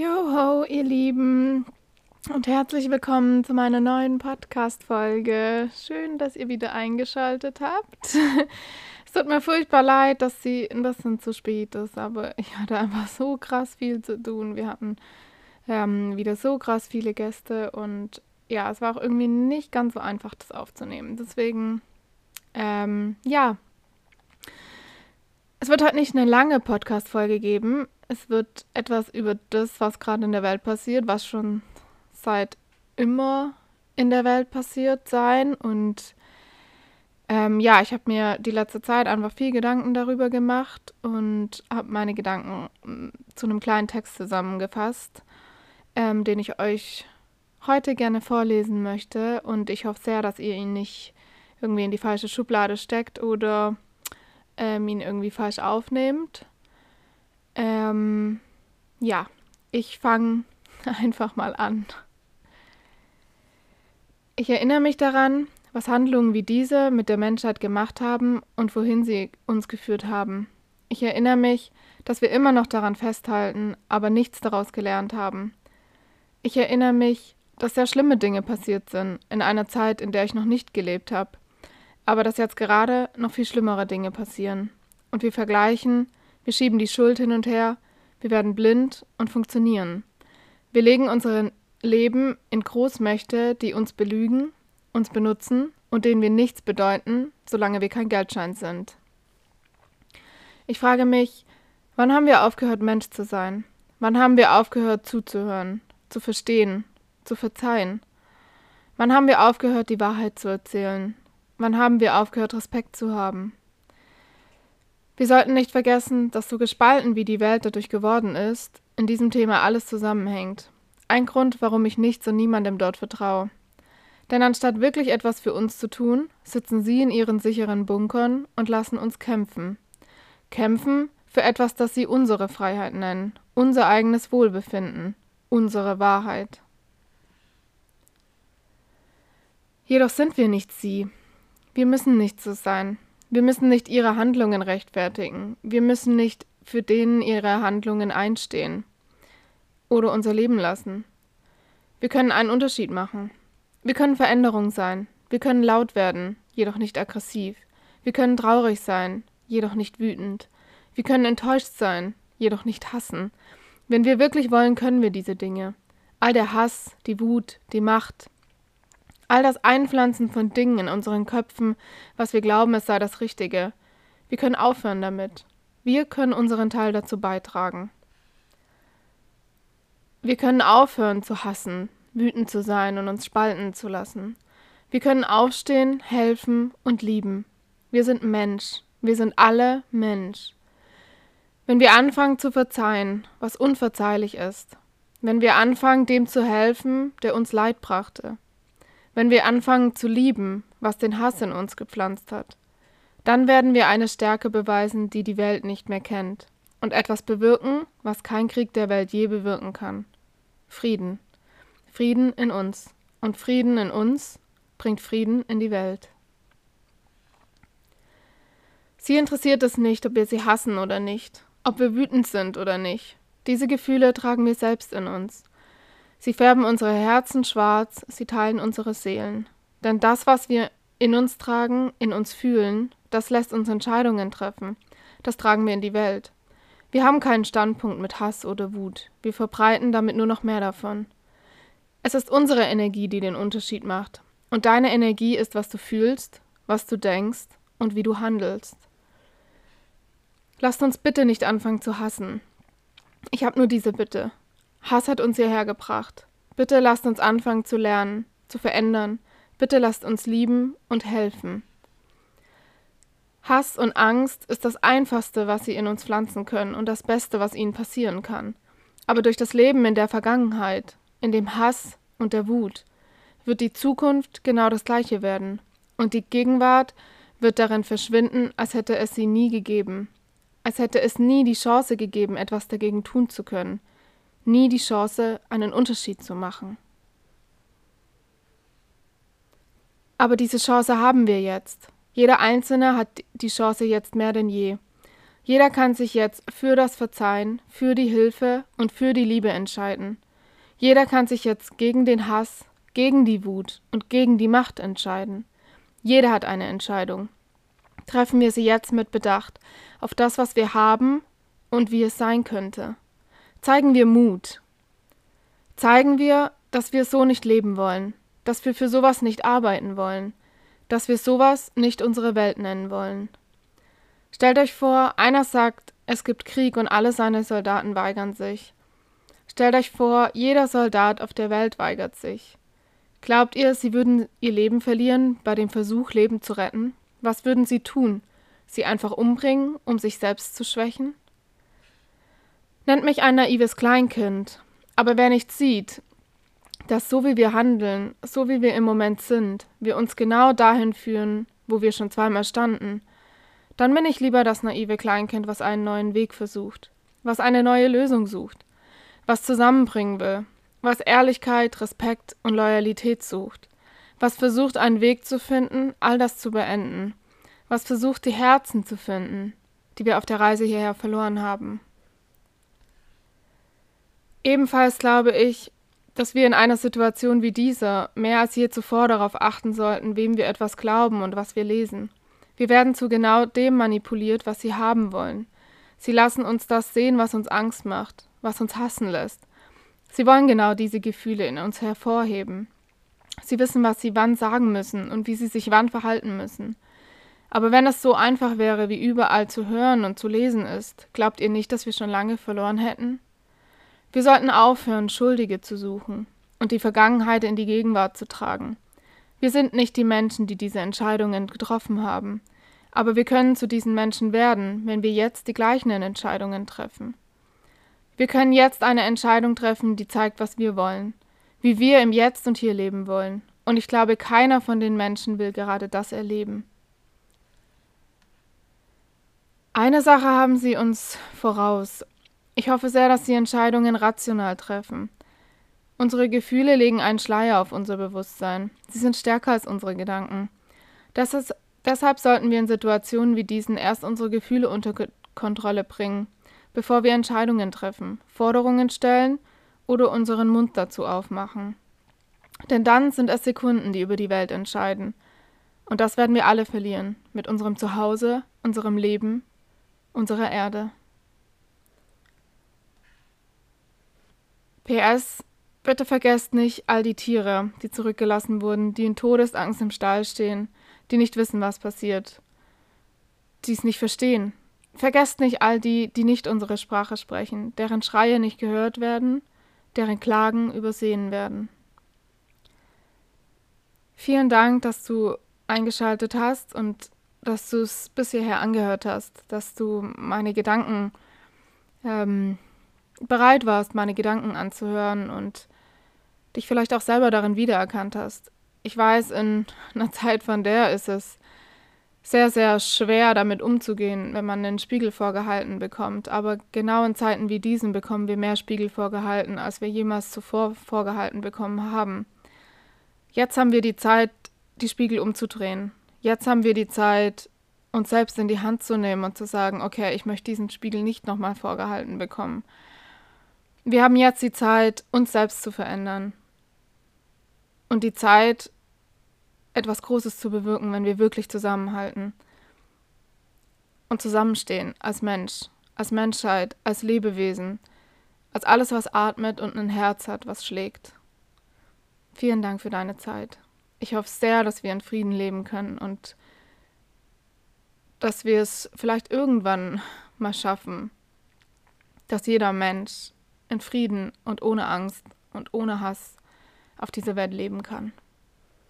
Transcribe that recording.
Joho, ihr Lieben und herzlich willkommen zu meiner neuen Podcast-Folge. Schön, dass ihr wieder eingeschaltet habt. es tut mir furchtbar leid, dass sie ein bisschen zu spät ist, aber ich hatte einfach so krass viel zu tun. Wir hatten ähm, wieder so krass viele Gäste und ja, es war auch irgendwie nicht ganz so einfach, das aufzunehmen. Deswegen, ähm, ja, es wird heute nicht eine lange Podcast-Folge geben. Es wird etwas über das, was gerade in der Welt passiert, was schon seit immer in der Welt passiert sein. Und ähm, ja, ich habe mir die letzte Zeit einfach viel Gedanken darüber gemacht und habe meine Gedanken mm, zu einem kleinen Text zusammengefasst, ähm, den ich euch heute gerne vorlesen möchte. Und ich hoffe sehr, dass ihr ihn nicht irgendwie in die falsche Schublade steckt oder ähm, ihn irgendwie falsch aufnehmt. Ähm, ja, ich fange einfach mal an. Ich erinnere mich daran, was Handlungen wie diese mit der Menschheit gemacht haben und wohin sie uns geführt haben. Ich erinnere mich, dass wir immer noch daran festhalten, aber nichts daraus gelernt haben. Ich erinnere mich, dass sehr schlimme Dinge passiert sind, in einer Zeit, in der ich noch nicht gelebt habe aber dass jetzt gerade noch viel schlimmere Dinge passieren. Und wir vergleichen, wir schieben die Schuld hin und her, wir werden blind und funktionieren. Wir legen unser Leben in Großmächte, die uns belügen, uns benutzen und denen wir nichts bedeuten, solange wir kein Geldschein sind. Ich frage mich, wann haben wir aufgehört, Mensch zu sein? Wann haben wir aufgehört, zuzuhören, zu verstehen, zu verzeihen? Wann haben wir aufgehört, die Wahrheit zu erzählen, Wann haben wir aufgehört, Respekt zu haben? Wir sollten nicht vergessen, dass so gespalten wie die Welt dadurch geworden ist, in diesem Thema alles zusammenhängt. Ein Grund, warum ich nichts und niemandem dort vertraue. Denn anstatt wirklich etwas für uns zu tun, sitzen sie in ihren sicheren Bunkern und lassen uns kämpfen. Kämpfen für etwas, das sie unsere Freiheit nennen, unser eigenes Wohlbefinden, unsere Wahrheit. Jedoch sind wir nicht sie, wir müssen nicht so sein. Wir müssen nicht ihre Handlungen rechtfertigen. Wir müssen nicht für denen ihre Handlungen einstehen oder unser Leben lassen. Wir können einen Unterschied machen. Wir können Veränderung sein. Wir können laut werden, jedoch nicht aggressiv. Wir können traurig sein, jedoch nicht wütend. Wir können enttäuscht sein, jedoch nicht hassen. Wenn wir wirklich wollen, können wir diese Dinge. All der Hass, die Wut, die Macht, All das Einpflanzen von Dingen in unseren Köpfen, was wir glauben, es sei das Richtige. Wir können aufhören damit. Wir können unseren Teil dazu beitragen. Wir können aufhören zu hassen, wütend zu sein und uns spalten zu lassen. Wir können aufstehen, helfen und lieben. Wir sind Mensch. Wir sind alle Mensch. Wenn wir anfangen zu verzeihen, was unverzeihlich ist, wenn wir anfangen, dem zu helfen, der uns Leid brachte, wenn wir anfangen zu lieben, was den Hass in uns gepflanzt hat, dann werden wir eine Stärke beweisen, die die Welt nicht mehr kennt, und etwas bewirken, was kein Krieg der Welt je bewirken kann. Frieden. Frieden in uns. Und Frieden in uns bringt Frieden in die Welt. Sie interessiert es nicht, ob wir sie hassen oder nicht, ob wir wütend sind oder nicht. Diese Gefühle tragen wir selbst in uns. Sie färben unsere Herzen schwarz, sie teilen unsere Seelen. Denn das, was wir in uns tragen, in uns fühlen, das lässt uns Entscheidungen treffen. Das tragen wir in die Welt. Wir haben keinen Standpunkt mit Hass oder Wut. Wir verbreiten damit nur noch mehr davon. Es ist unsere Energie, die den Unterschied macht. Und deine Energie ist, was du fühlst, was du denkst und wie du handelst. Lasst uns bitte nicht anfangen zu hassen. Ich habe nur diese Bitte. Hass hat uns hierher gebracht. Bitte lasst uns anfangen zu lernen, zu verändern. Bitte lasst uns lieben und helfen. Hass und Angst ist das Einfachste, was sie in uns pflanzen können und das Beste, was ihnen passieren kann. Aber durch das Leben in der Vergangenheit, in dem Hass und der Wut, wird die Zukunft genau das gleiche werden. Und die Gegenwart wird darin verschwinden, als hätte es sie nie gegeben. Als hätte es nie die Chance gegeben, etwas dagegen tun zu können nie die Chance, einen Unterschied zu machen. Aber diese Chance haben wir jetzt. Jeder Einzelne hat die Chance jetzt mehr denn je. Jeder kann sich jetzt für das Verzeihen, für die Hilfe und für die Liebe entscheiden. Jeder kann sich jetzt gegen den Hass, gegen die Wut und gegen die Macht entscheiden. Jeder hat eine Entscheidung. Treffen wir sie jetzt mit Bedacht auf das, was wir haben und wie es sein könnte. Zeigen wir Mut. Zeigen wir, dass wir so nicht leben wollen, dass wir für sowas nicht arbeiten wollen, dass wir sowas nicht unsere Welt nennen wollen. Stellt euch vor, einer sagt, es gibt Krieg und alle seine Soldaten weigern sich. Stellt euch vor, jeder Soldat auf der Welt weigert sich. Glaubt ihr, sie würden ihr Leben verlieren bei dem Versuch, Leben zu retten? Was würden sie tun? Sie einfach umbringen, um sich selbst zu schwächen? Nennt mich ein naives Kleinkind, aber wer nicht sieht, dass so wie wir handeln, so wie wir im Moment sind, wir uns genau dahin führen, wo wir schon zweimal standen, dann bin ich lieber das naive Kleinkind, was einen neuen Weg versucht, was eine neue Lösung sucht, was zusammenbringen will, was Ehrlichkeit, Respekt und Loyalität sucht, was versucht, einen Weg zu finden, all das zu beenden, was versucht, die Herzen zu finden, die wir auf der Reise hierher verloren haben. Ebenfalls glaube ich, dass wir in einer Situation wie dieser mehr als je zuvor darauf achten sollten, wem wir etwas glauben und was wir lesen. Wir werden zu genau dem manipuliert, was sie haben wollen. Sie lassen uns das sehen, was uns Angst macht, was uns hassen lässt. Sie wollen genau diese Gefühle in uns hervorheben. Sie wissen, was sie wann sagen müssen und wie sie sich wann verhalten müssen. Aber wenn es so einfach wäre, wie überall zu hören und zu lesen ist, glaubt ihr nicht, dass wir schon lange verloren hätten? Wir sollten aufhören, Schuldige zu suchen und die Vergangenheit in die Gegenwart zu tragen. Wir sind nicht die Menschen, die diese Entscheidungen getroffen haben, aber wir können zu diesen Menschen werden, wenn wir jetzt die gleichen Entscheidungen treffen. Wir können jetzt eine Entscheidung treffen, die zeigt, was wir wollen, wie wir im Jetzt und hier leben wollen, und ich glaube, keiner von den Menschen will gerade das erleben. Eine Sache haben sie uns voraus. Ich hoffe sehr, dass sie Entscheidungen rational treffen. Unsere Gefühle legen einen Schleier auf unser Bewusstsein. Sie sind stärker als unsere Gedanken. Ist, deshalb sollten wir in Situationen wie diesen erst unsere Gefühle unter Kontrolle bringen, bevor wir Entscheidungen treffen, Forderungen stellen oder unseren Mund dazu aufmachen. Denn dann sind es Sekunden, die über die Welt entscheiden. Und das werden wir alle verlieren, mit unserem Zuhause, unserem Leben, unserer Erde. PS Bitte vergesst nicht all die Tiere, die zurückgelassen wurden, die in Todesangst im Stall stehen, die nicht wissen, was passiert, die es nicht verstehen. Vergesst nicht all die, die nicht unsere Sprache sprechen, deren Schreie nicht gehört werden, deren Klagen übersehen werden. Vielen Dank, dass du eingeschaltet hast und dass du es bis hierher angehört hast, dass du meine Gedanken ähm, bereit warst, meine Gedanken anzuhören und dich vielleicht auch selber darin wiedererkannt hast. Ich weiß, in einer Zeit von der ist es sehr, sehr schwer damit umzugehen, wenn man einen Spiegel vorgehalten bekommt. Aber genau in Zeiten wie diesen bekommen wir mehr Spiegel vorgehalten, als wir jemals zuvor vorgehalten bekommen haben. Jetzt haben wir die Zeit, die Spiegel umzudrehen. Jetzt haben wir die Zeit, uns selbst in die Hand zu nehmen und zu sagen, okay, ich möchte diesen Spiegel nicht nochmal vorgehalten bekommen. Wir haben jetzt die Zeit, uns selbst zu verändern. Und die Zeit, etwas Großes zu bewirken, wenn wir wirklich zusammenhalten. Und zusammenstehen als Mensch, als Menschheit, als Lebewesen, als alles, was atmet und ein Herz hat, was schlägt. Vielen Dank für deine Zeit. Ich hoffe sehr, dass wir in Frieden leben können und dass wir es vielleicht irgendwann mal schaffen, dass jeder Mensch in Frieden und ohne Angst und ohne Hass auf dieser Welt leben kann.